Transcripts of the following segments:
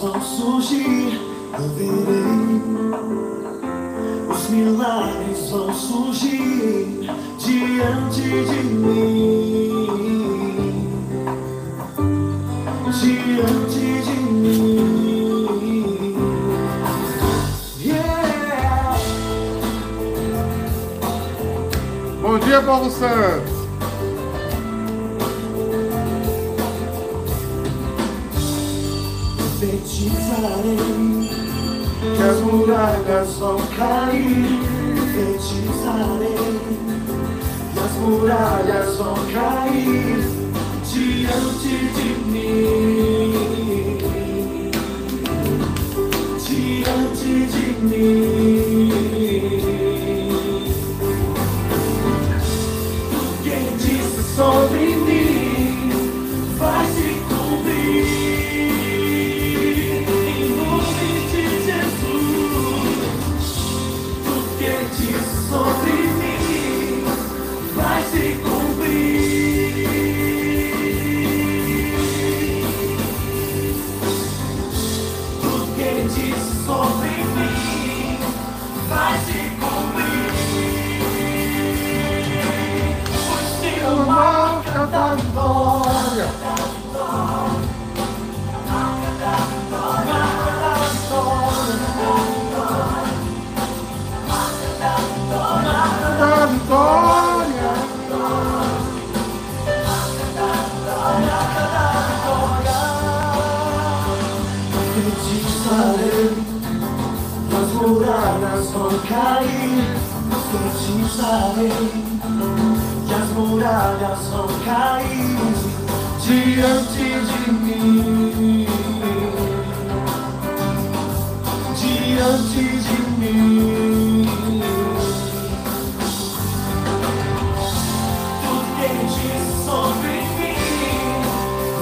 vão surgir, eu verei. Os milagres vão surgir diante de mim. Diante de mim. Yeah. Bom dia, Paulo Santos. Cair. Profetizarei que as muralhas vão cair diante de mim. Diante de mim.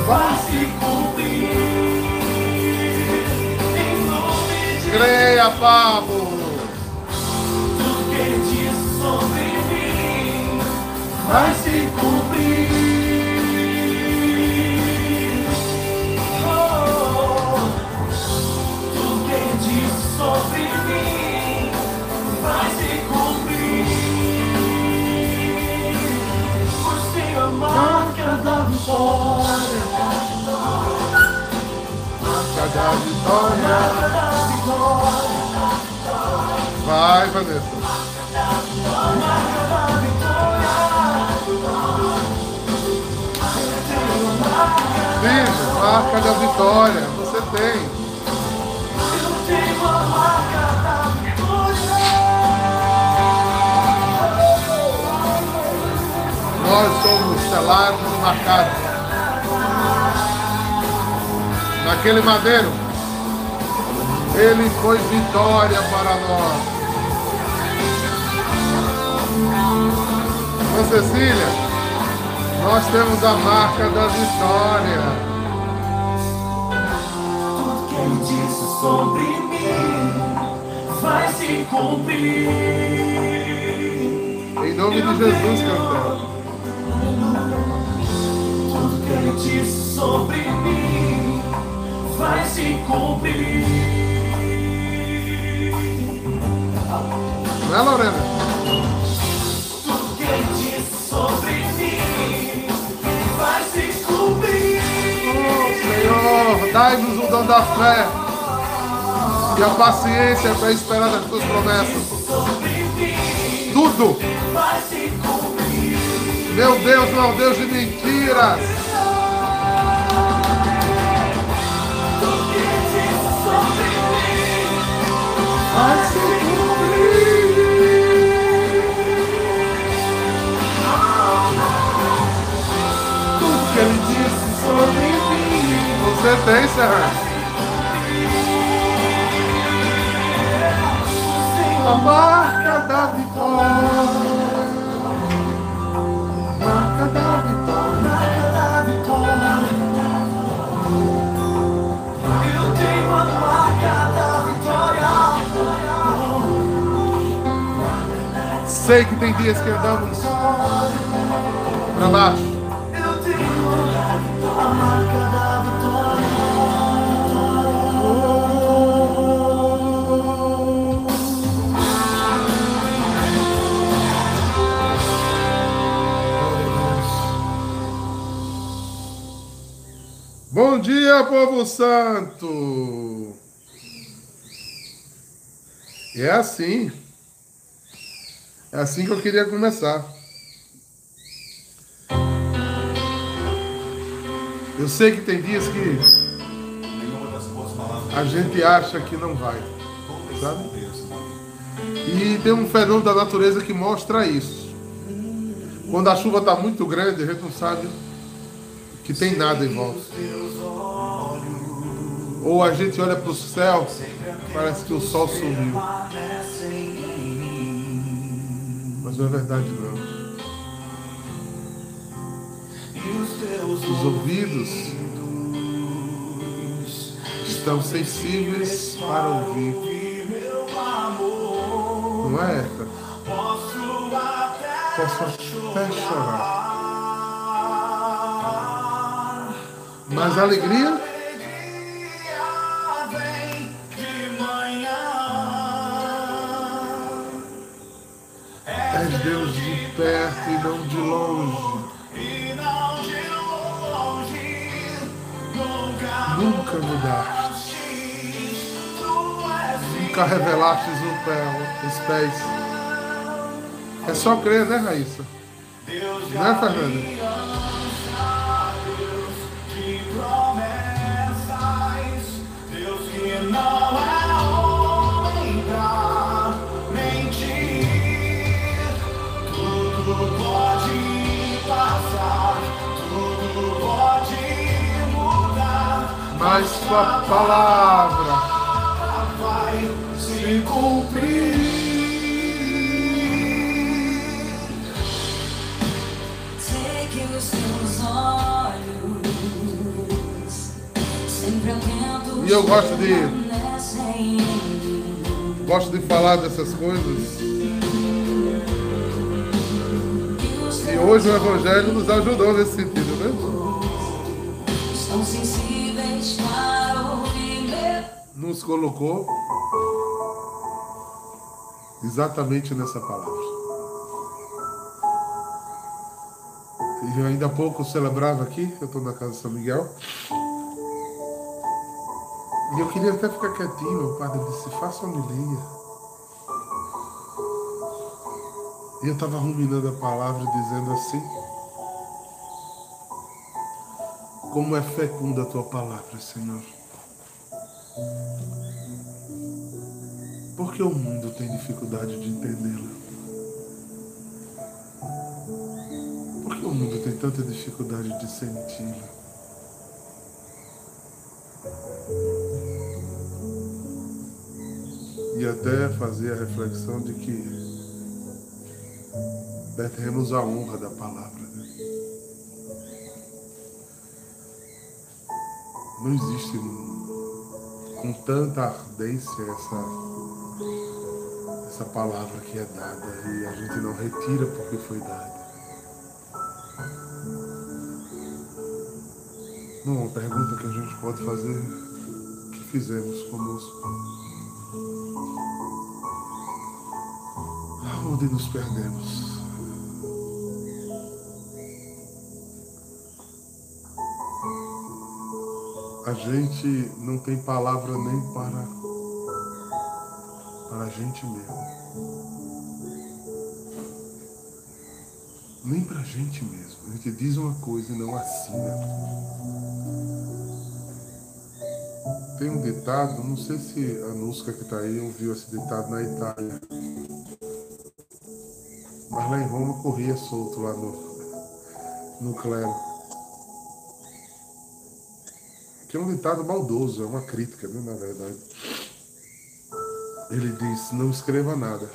Vai se cumprir. Em nome de Creia, Pablo. tudo que diz sobre mim vai se cumprir. Oh, que diz sobre mim vai se cumprir. Pois tem a marca da vitória, da vitória. Vai, Vanessa. Sim, marca da vitória. Você tem. Eu tenho a marca da vitória. Nós somos selados e marcados. Naquele madeiro, ele foi vitória para nós. Ô Cecília, nós temos a marca da vitória. Tudo que ele disse sobre mim vai se cumprir. Em nome de Jesus cantamos. Tudo que ele disse sobre mim vai se cumprir. Não é, Lorena? Tudo que disse sobre mim vai se cumprir. Senhor, dai-nos o dom da fé e a paciência para esperar nas tuas promessas. Tudo, vai se cumprir. meu Deus, não é um Deus de mentiras. Você tem, Serra. A marca da vitória. sei que tem dias que andamos para baixo. Bom dia, povo santo! É assim. É assim que eu queria começar. Eu sei que tem dias que a gente acha que não vai, sabe? E tem um fenômeno da natureza que mostra isso. Quando a chuva está muito grande, a gente não sabe que tem nada em volta. Ou a gente olha para o céu, parece que o sol sumiu. Mas não é verdade não. Os ouvidos estão sensíveis para ouvir. Não é, Eka? Posso até chorar. Mas a alegria perto e não de longe. Nunca mudaste. Nunca revelaste o pé, os pés. É só crer, né, Raíssa? Né, Fernanda? Mas sua palavra vai se cumprir. Segue os teus olhos, sempre atento. E eu gosto de gosto de falar dessas coisas. E hoje o Evangelho nos ajudou nesse sentido, né? Estão nos colocou exatamente nessa palavra. E eu ainda há pouco celebrava aqui, eu estou na casa de São Miguel. E eu queria até ficar quietinho, o padre disse, faça homilia. E eu estava ruminando a palavra dizendo assim, como é fecunda a tua palavra, Senhor. Por que o mundo tem dificuldade de entendê-la? Por que o mundo tem tanta dificuldade de senti-la? E até fazer a reflexão de que devemos a honra da palavra. Né? Não existe com tanta ardência essa, essa palavra que é dada e a gente não retira porque foi dada. Não, uma pergunta que a gente pode fazer, que fizemos conosco. Aonde nos perdemos? A gente não tem palavra nem para, para a gente mesmo. Nem para a gente mesmo. A gente diz uma coisa e não assina. Tem um ditado, não sei se a Nusca que está aí ouviu esse ditado na Itália. Mas lá em Roma corria solto lá no, no clero. Que é um ditado maldoso, é uma crítica, né, na verdade. Ele diz: não escreva nada.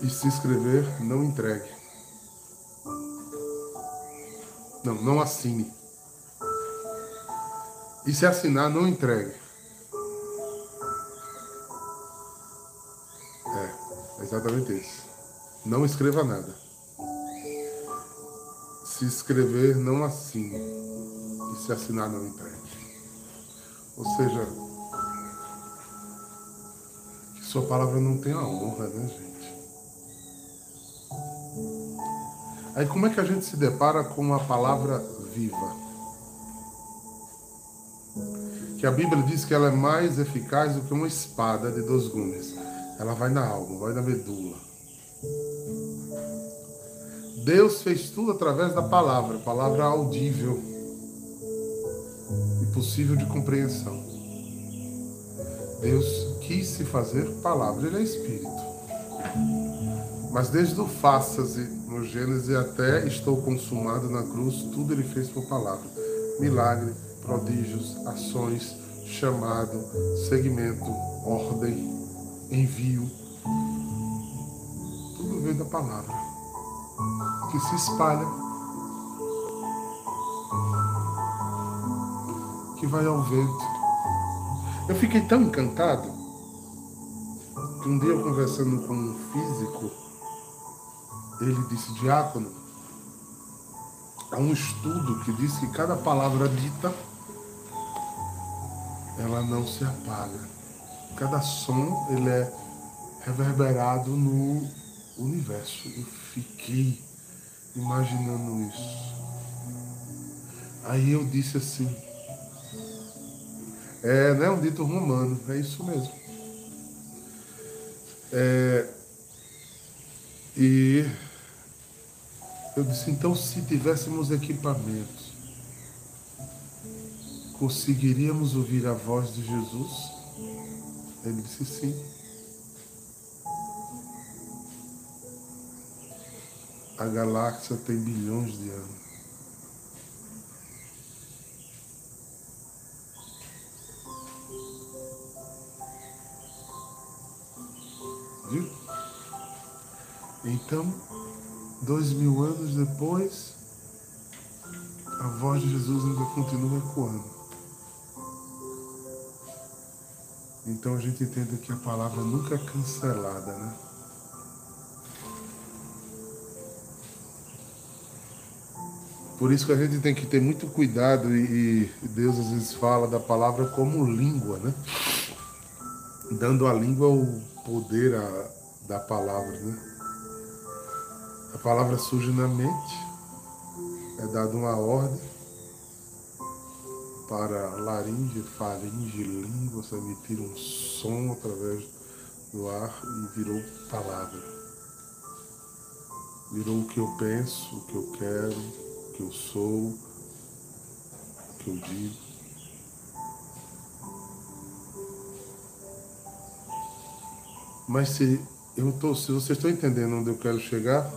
E se escrever, não entregue. Não, não assine. E se assinar, não entregue. É, exatamente isso. Não escreva nada. Se escrever, não assine. E se assinar, não entregue. Ou seja, que sua palavra não tenha honra, né, gente? Aí como é que a gente se depara com uma palavra viva? Que a Bíblia diz que ela é mais eficaz do que uma espada de dois gumes. Ela vai na alma, vai na medula. Deus fez tudo através da palavra, palavra audível e possível de compreensão. Deus quis se fazer palavra, ele é espírito. Mas desde o faça-se no Gênesis até estou consumado na cruz, tudo ele fez por palavra. Milagre, prodígios, ações, chamado, segmento, ordem, envio. Tudo veio da palavra que se espalha, que vai ao vento. Eu fiquei tão encantado que um dia eu conversando com um físico, ele disse, diácono, há um estudo que diz que cada palavra dita, ela não se apaga. Cada som, ele é reverberado no universo. Eu fiquei imaginando isso. Aí eu disse assim, é, né, um dito romano, é isso mesmo. É, e eu disse, então se tivéssemos equipamentos, conseguiríamos ouvir a voz de Jesus? Ele disse sim. A galáxia tem bilhões de anos. Viu? Então, dois mil anos depois, a voz de Jesus ainda continua ecoando. Então a gente entende que a palavra nunca é cancelada, né? Por isso que a gente tem que ter muito cuidado e, Deus às vezes fala da palavra como língua, né? Dando à língua o poder a, da palavra, né? A palavra surge na mente, é dada uma ordem para laringe, faringe, língua, emitir um som através do ar e virou palavra. Virou o que eu penso, o que eu quero, que eu sou, o que eu digo. Mas se eu tô, se vocês estão entendendo onde eu quero chegar,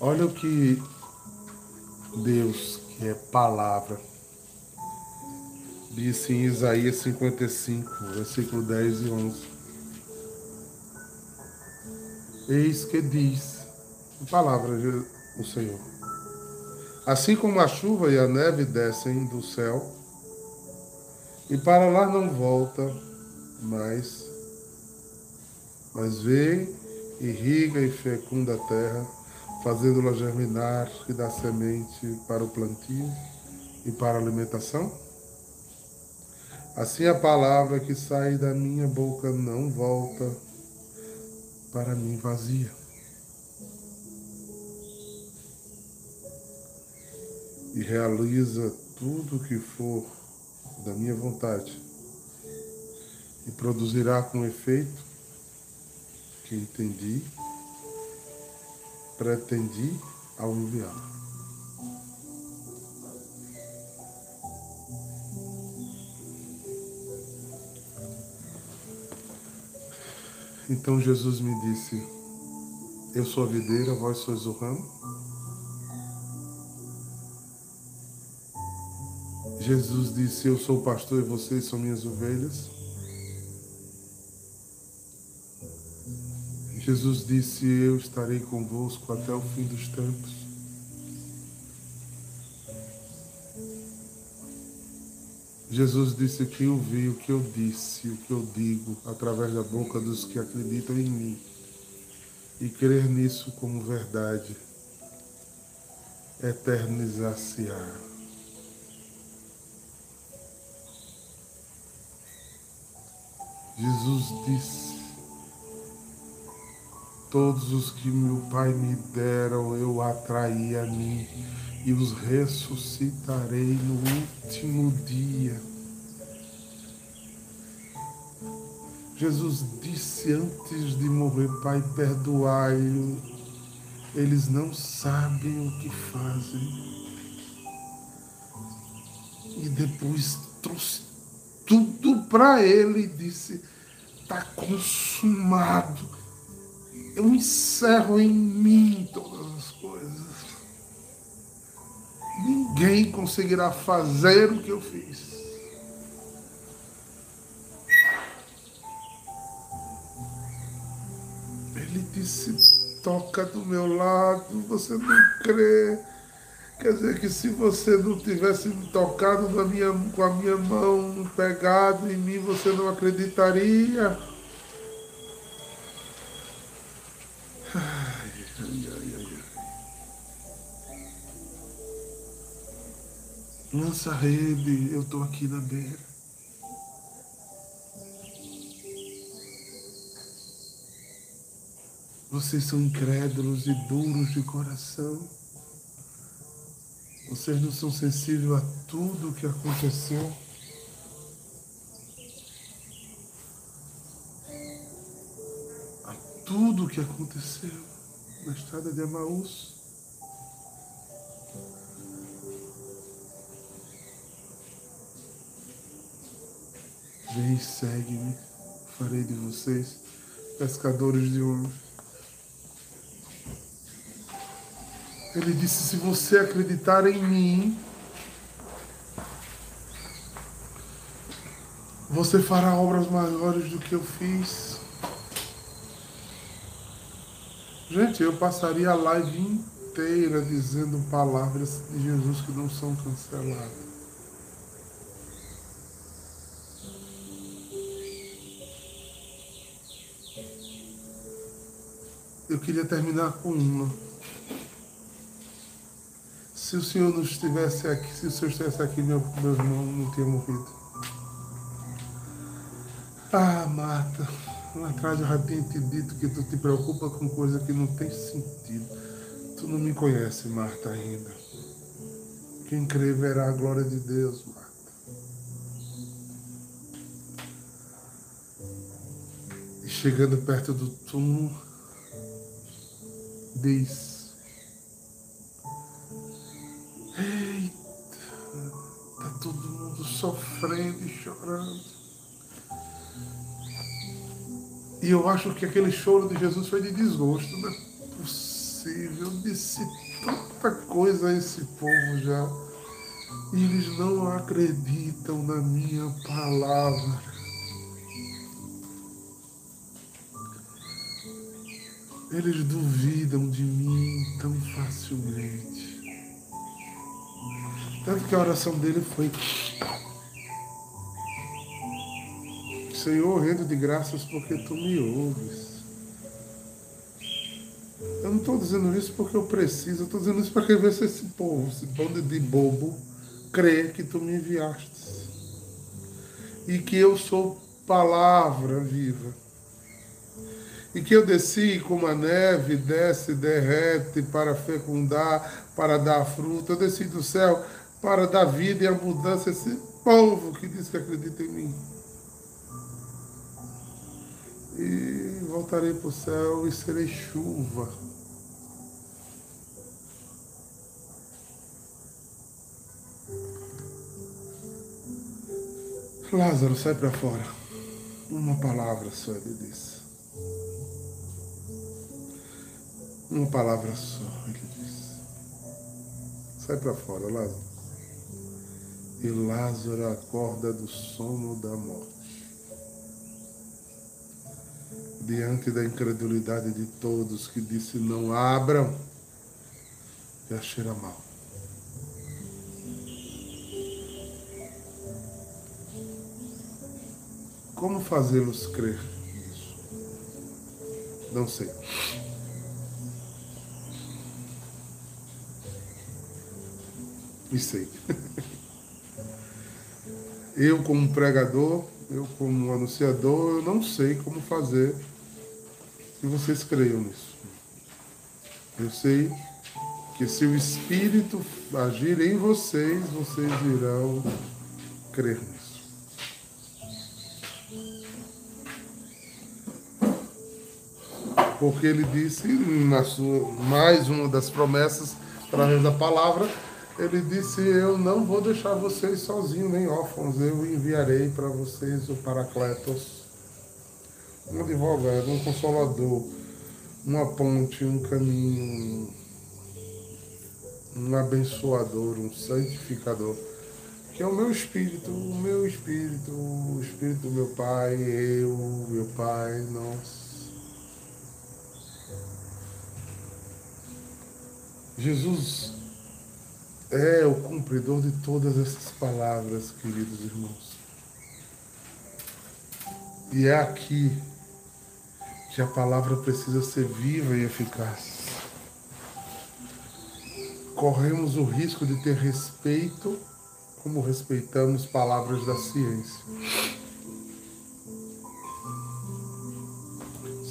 olha o que Deus, que é palavra, disse em Isaías 55, versículo 10 e 11. Eis que diz, palavra o Senhor. Assim como a chuva e a neve descem do céu, e para lá não volta mais, mas vem, irriga e fecunda a terra, fazendo-la germinar e dar semente para o plantio e para a alimentação? Assim a palavra que sai da minha boca não volta para mim vazia e realiza tudo o que for da minha vontade e produzirá com efeito que entendi, pretendi ao. Então Jesus me disse: Eu sou a videira, vós sois o ramo. Jesus disse: Eu sou o pastor e vocês são minhas ovelhas. Jesus disse: Eu estarei convosco até o fim dos tempos. Jesus disse que eu o que eu disse, o que eu digo, através da boca dos que acreditam em mim. E crer nisso como verdade, eternizar-se-á. Jesus disse Todos os que meu Pai me deram, eu atraí a mim e os ressuscitarei no último dia. Jesus disse antes de morrer, Pai, perdoai-o, eles não sabem o que fazem. E depois trouxe tudo para ele e disse: está consumado eu encerro em mim todas as coisas. Ninguém conseguirá fazer o que eu fiz. Ele disse: toca do meu lado, você não crê. Quer dizer que se você não tivesse tocado na minha, com a minha mão, pegado em mim, você não acreditaria. Lança a rede, eu estou aqui na beira. Vocês são incrédulos e duros de coração. Vocês não são sensíveis a tudo o que aconteceu. A tudo o que aconteceu na estrada de Emaús. Vem, segue-me, farei de vocês pescadores de homens. Ele disse: Se você acreditar em mim, você fará obras maiores do que eu fiz. Gente, eu passaria a live inteira dizendo palavras de Jesus que não são canceladas. eu queria terminar com uma. Se o Senhor não estivesse aqui, se o Senhor estivesse aqui, meu, meu irmão não tinha morrido. Ah, Marta, lá atrás eu já tinha te dito que tu te preocupa com coisa que não tem sentido. Tu não me conhece, Marta, ainda. Quem crê verá a glória de Deus, Marta. E chegando perto do túmulo, diz: sofrendo e chorando. E eu acho que aquele choro de Jesus foi de desgosto, não é possível. Disse tanta coisa a esse povo já. E eles não acreditam na minha palavra. Eles duvidam de mim tão facilmente. Tanto que a oração dele foi: Senhor, rendo de graças porque tu me ouves. Eu não estou dizendo isso porque eu preciso, eu estou dizendo isso para que ver se esse povo, esse bando de bobo, crê que tu me enviaste. E que eu sou palavra viva e que eu desci como a neve desce, derrete para fecundar, para dar fruto. Eu desci do céu para dar vida e abundância a esse povo que diz que acredita em mim. E voltarei para o céu e serei chuva. Lázaro, sai para fora. Uma palavra só, ele disse. Uma palavra só, ele disse. Sai para fora, Lázaro. E Lázaro acorda do sono da morte. Diante da incredulidade de todos que disse não abram, já cheira mal. Como fazê-los crer nisso? Não sei. e sei. Eu, como pregador, eu, como anunciador, eu não sei como fazer que vocês creiam nisso. Eu sei que se o Espírito agir em vocês, vocês irão crer nisso. Porque ele disse, na sua, mais uma das promessas, através da palavra, ele disse: Eu não vou deixar vocês sozinhos nem órfãos, eu enviarei para vocês o Paracletos, um advogado, um consolador, uma ponte, um caminho, um abençoador, um santificador, que é o meu espírito, o meu espírito, o espírito do meu Pai, eu, meu Pai, nós. Jesus é o cumpridor de todas essas palavras, queridos irmãos. E é aqui que a palavra precisa ser viva e eficaz. Corremos o risco de ter respeito como respeitamos palavras da ciência.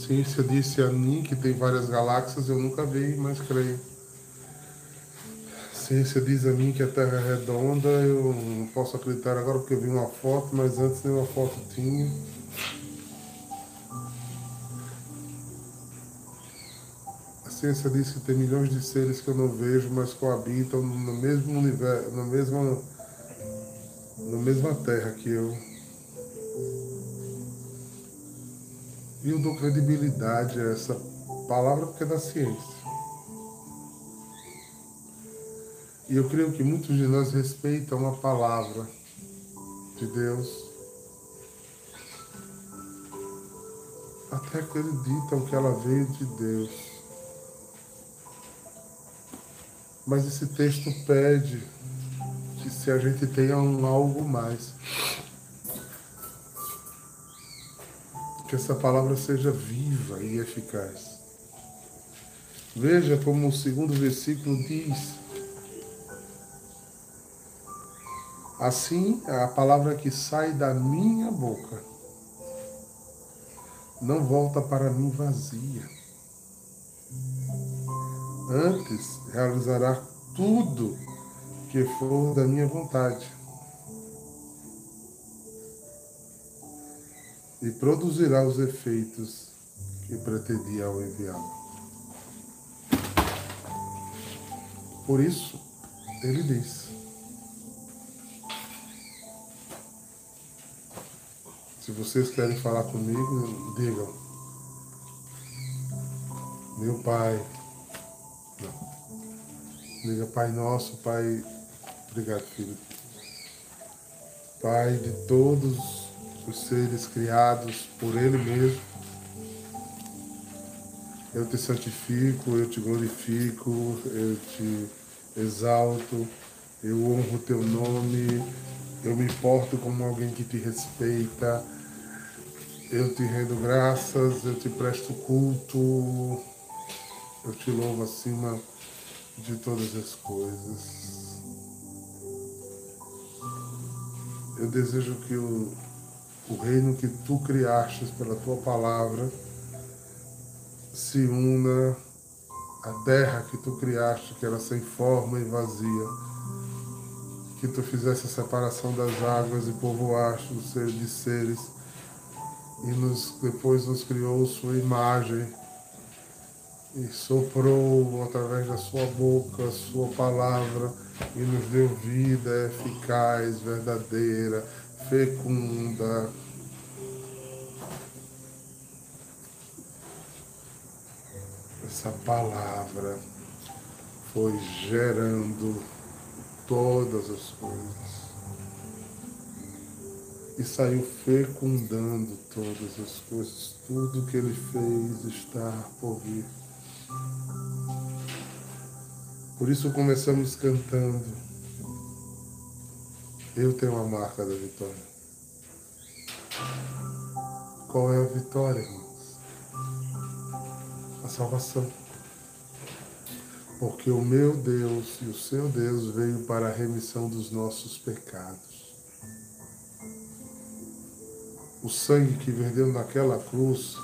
Ciência disse a mim que tem várias galáxias, eu nunca vi, mas creio. Ciência diz a mim que a Terra é redonda, eu não posso acreditar agora porque eu vi uma foto, mas antes nem uma foto tinha. Ciência diz que tem milhões de seres que eu não vejo, mas coabitam no mesmo universo, na mesma, na mesma terra que eu. E eu dou credibilidade a essa palavra porque é da ciência. E eu creio que muitos de nós respeitam a palavra de Deus. Até acreditam que ela veio de Deus. Mas esse texto pede que se a gente tenha um algo mais, que essa palavra seja viva e eficaz. Veja como o segundo versículo diz. Assim, a palavra que sai da minha boca não volta para mim vazia Antes realizará tudo que for da minha vontade. E produzirá os efeitos que pretendia ao enviá-lo. Por isso, ele diz: Se vocês querem falar comigo, digam. Meu Pai, Pai nosso, Pai, obrigado, filho. Pai de todos os seres criados por Ele mesmo, eu te santifico, eu te glorifico, eu te exalto, eu honro o teu nome, eu me importo como alguém que te respeita, eu te rendo graças, eu te presto culto, eu te louvo acima de todas as coisas. Eu desejo que o, o reino que tu criaste pela tua palavra se una à terra que tu criaste, que era sem forma e vazia. Que tu fizesse a separação das águas e povoaste os seres de seres e nos, depois nos criou sua imagem e soprou através da sua boca sua palavra e nos deu vida eficaz, verdadeira, fecunda. Essa palavra foi gerando todas as coisas e saiu fecundando todas as coisas. Tudo que ele fez está por vir. Por isso começamos cantando. Eu tenho a marca da vitória. Qual é a vitória, irmãos? A salvação. Porque o meu Deus e o seu Deus veio para a remissão dos nossos pecados. O sangue que verteu naquela cruz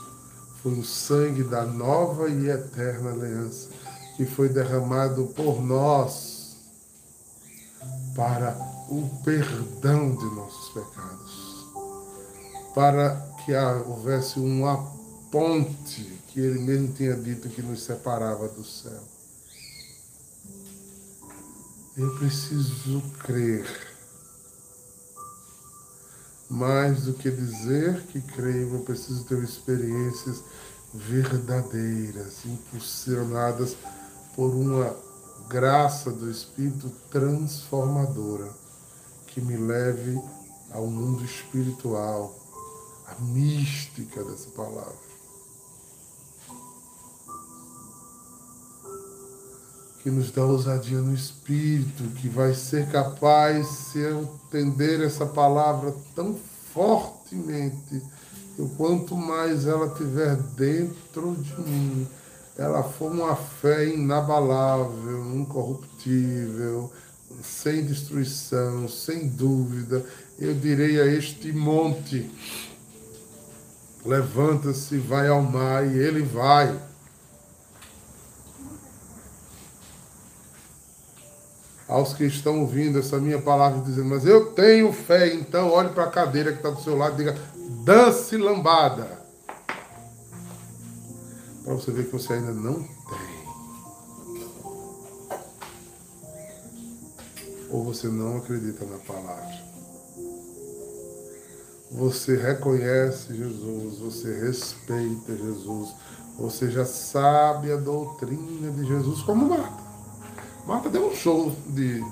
foi o sangue da nova e eterna aliança que foi derramado por nós para o perdão de nossos pecados, para que houvesse uma ponte que ele mesmo tinha dito que nos separava do céu. Eu preciso crer. Mais do que dizer que creio, eu preciso ter experiências verdadeiras, impulsionadas por uma graça do Espírito transformadora que me leve ao mundo espiritual, a mística dessa palavra. Que nos dá ousadia no espírito, que vai ser capaz, se eu entender essa palavra tão fortemente, que quanto mais ela tiver dentro de mim, ela for uma fé inabalável, incorruptível, sem destruição, sem dúvida. Eu direi a este monte: levanta-se, vai ao mar, e ele vai. Aos que estão ouvindo essa minha palavra dizendo, mas eu tenho fé, então olhe para a cadeira que está do seu lado e diga, dance lambada para você ver que você ainda não tem. Ou você não acredita na palavra. Você reconhece Jesus, você respeita Jesus, você já sabe a doutrina de Jesus como Marta. Marta deu um show de.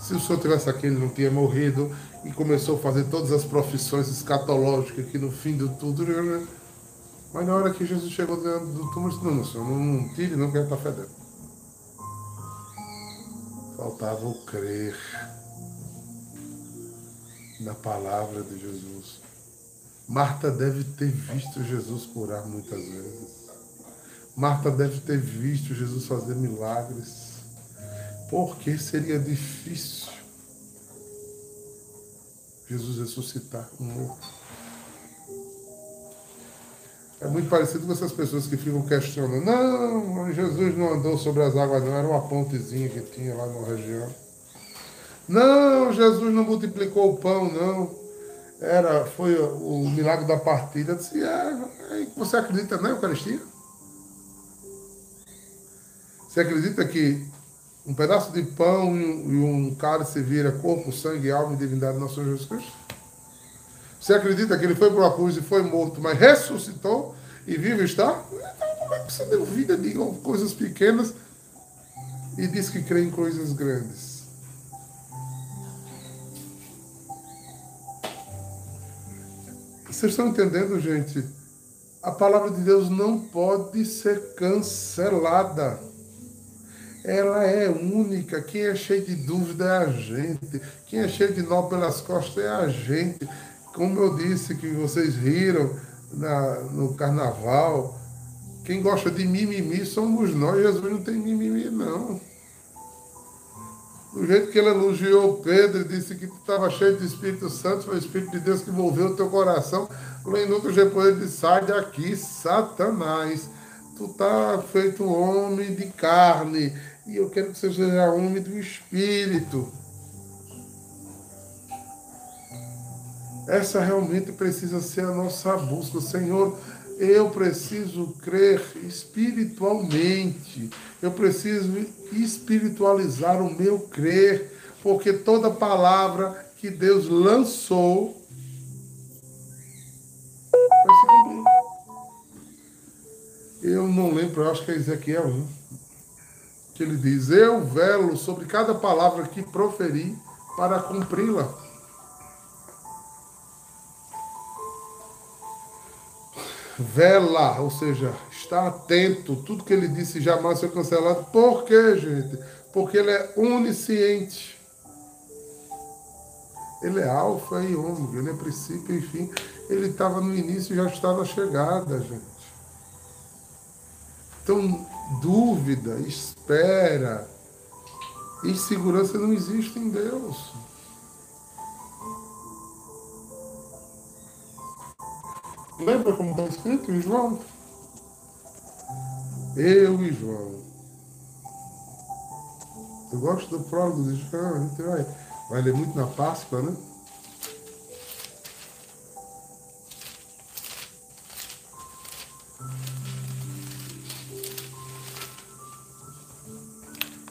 Se o senhor tivesse aqui, ele não tinha morrido e começou a fazer todas as profissões escatológicas que no fim de tudo mas na hora que Jesus chegou dentro do túmulo, disse, não, senhor, não, não tire, não quero estar fedendo. Faltava o crer na palavra de Jesus. Marta deve ter visto Jesus curar muitas vezes. Marta deve ter visto Jesus fazer milagres. Porque seria difícil Jesus ressuscitar um morto. É muito parecido com essas pessoas que ficam questionando. Não, Jesus não andou sobre as águas, não. Era uma pontezinha que tinha lá na região. Não, Jesus não multiplicou o pão, não. Era, foi o milagre da partida. Eu disse, é, você acredita na Eucaristia? Você acredita que um pedaço de pão e um cálice vira corpo, sangue, alma e divindade do nosso Jesus Cristo? Você acredita que ele foi para uma cruz e foi morto, mas ressuscitou e vivo está? Então, como é que você deu vida de coisas pequenas e diz que crê em coisas grandes? Vocês estão entendendo, gente? A palavra de Deus não pode ser cancelada. Ela é única. Quem é cheio de dúvida é a gente. Quem é cheio de nó pelas costas é a gente. Como eu disse que vocês riram na, no carnaval, quem gosta de mimimi somos nós. Jesus não tem mimimi, não. Do jeito que ele elogiou Pedro e disse que estava cheio de Espírito Santo, foi o Espírito de Deus que envolveu o teu coração. Minutos depois ele disse: sai daqui, Satanás. Tu está feito um homem de carne. E eu quero que você seja homem do Espírito. Essa realmente precisa ser a nossa busca. Senhor, eu preciso crer espiritualmente. Eu preciso espiritualizar o meu crer, porque toda palavra que Deus lançou. Eu não lembro, eu acho que é Ezequiel 1, que ele diz: Eu velo sobre cada palavra que proferi para cumpri-la. vela, ou seja, está atento, tudo que ele disse jamais foi cancelado. Por quê, gente? Porque ele é onisciente. Ele é alfa e ômega, ele é princípio e fim. Ele estava no início e já está na chegada, gente. Então, dúvida, espera, insegurança não existe em Deus. Lembra como está escrito em João? Eu e João. Eu gosto do prólogo de João, a gente vai, vai ler muito na Páscoa, né?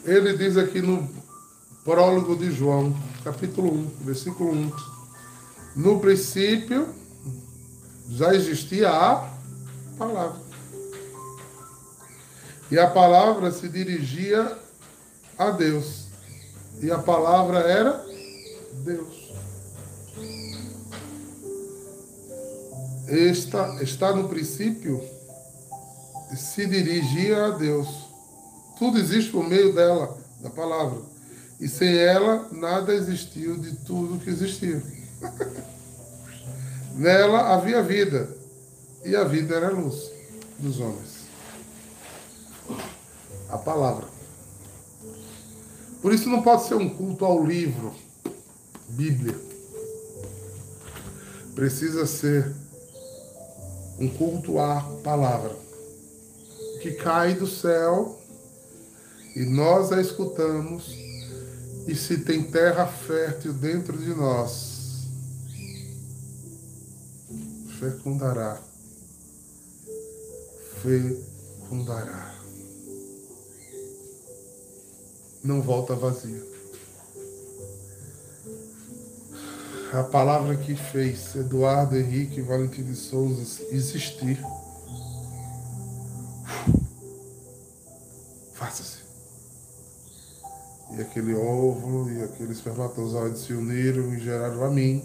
Ele diz aqui no prólogo de João, capítulo 1, versículo 1. No princípio já existia a palavra. E a palavra se dirigia a Deus. E a palavra era Deus. Está, está no princípio se dirigia a Deus. Tudo existe por meio dela, da palavra. E sem ela, nada existiu de tudo que existia. Nela havia vida, e a vida era a luz dos homens a palavra. Por isso não pode ser um culto ao livro, Bíblia. Precisa ser um culto à palavra, que cai do céu e nós a escutamos, e se tem terra fértil dentro de nós, fecundará, fecundará não volta vazia. A palavra que fez Eduardo Henrique Valentim de Souza existir. Faça-se. E aquele óvulo e aquele espermatozoide se uniram e geraram a mim.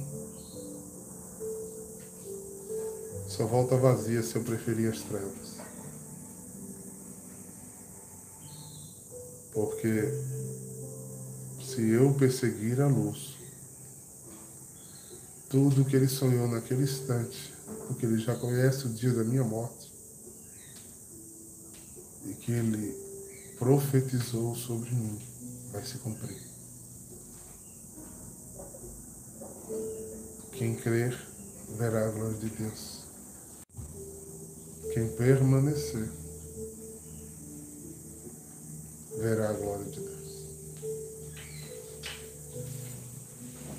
Só volta vazia se eu preferir as trevas. Porque se eu perseguir a luz, tudo que ele sonhou naquele instante, porque ele já conhece o dia da minha morte, e que ele profetizou sobre mim, vai se cumprir. Quem crer verá a glória de Deus. Quem permanecer verá a glória de Deus.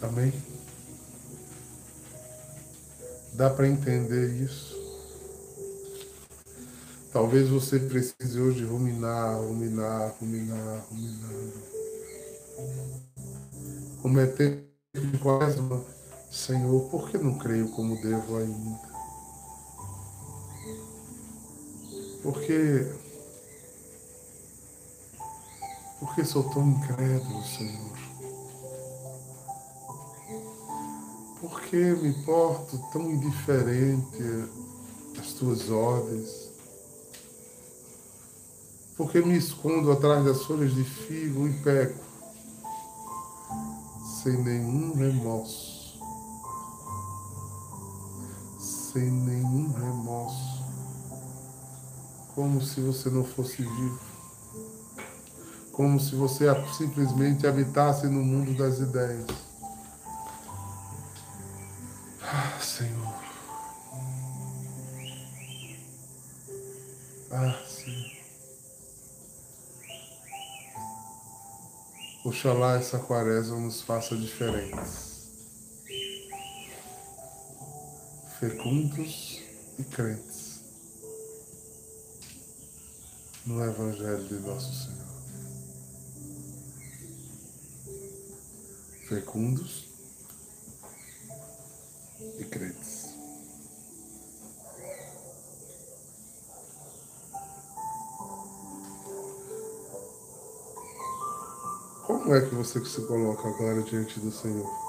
Amém? Dá para entender isso? Talvez você precise hoje ruminar, ruminar, ruminar, ruminar. Cometer quaresma, Senhor, por que não creio como devo ainda? Porque por que sou tão incrédulo, Senhor? Por que me porto tão indiferente às tuas ordens? Por que me escondo atrás das folhas de figo e peco, sem nenhum remorso? Sem nenhum remorso. Como se você não fosse vivo como se você simplesmente habitasse no mundo das ideias. Oxalá essa quaresma nos faça diferentes. Fecundos e crentes no Evangelho de Nosso Senhor. fecundos Como é que você se coloca agora diante do Senhor?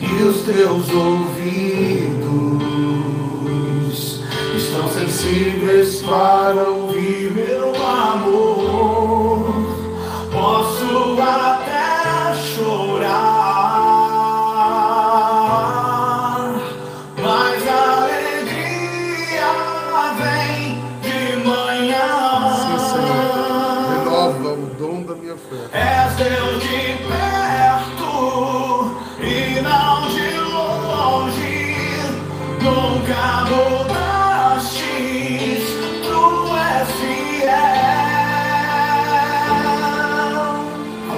E os teus ouvidos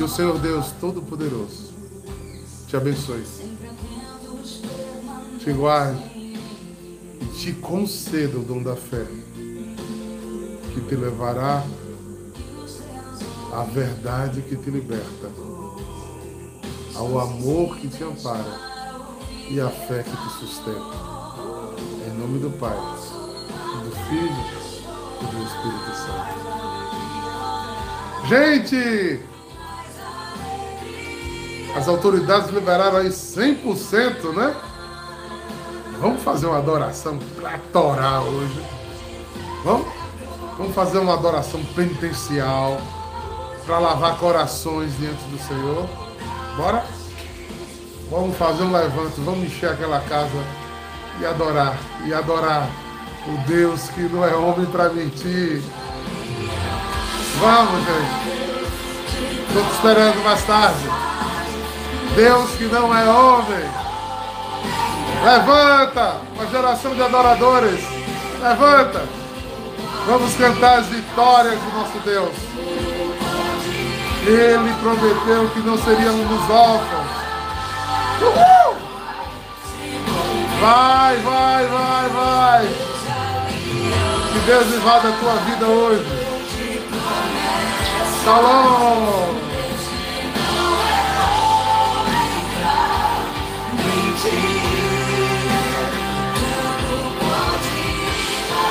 Que o Senhor Deus Todo-Poderoso te abençoe, te guarde e te conceda o dom da fé, que te levará à verdade que te liberta, ao amor que te ampara e à fé que te sustenta. Em nome do Pai, do Filho e do Espírito Santo. Gente! As autoridades liberaram aí 100%, né? Vamos fazer uma adoração pra torar hoje. Vamos? Vamos fazer uma adoração penitencial para lavar corações diante do Senhor. Bora? Vamos fazer um levante, vamos encher aquela casa e adorar, e adorar o Deus que não é homem para mentir. Vamos, gente. Estou te esperando mais tarde. Deus que não é homem. Levanta, uma geração de adoradores. Levanta. Vamos cantar as vitórias do nosso Deus. Ele prometeu que não seríamos órfãos. Uhul! Vai, vai, vai, vai. Que Deus invada a tua vida hoje. Shalom.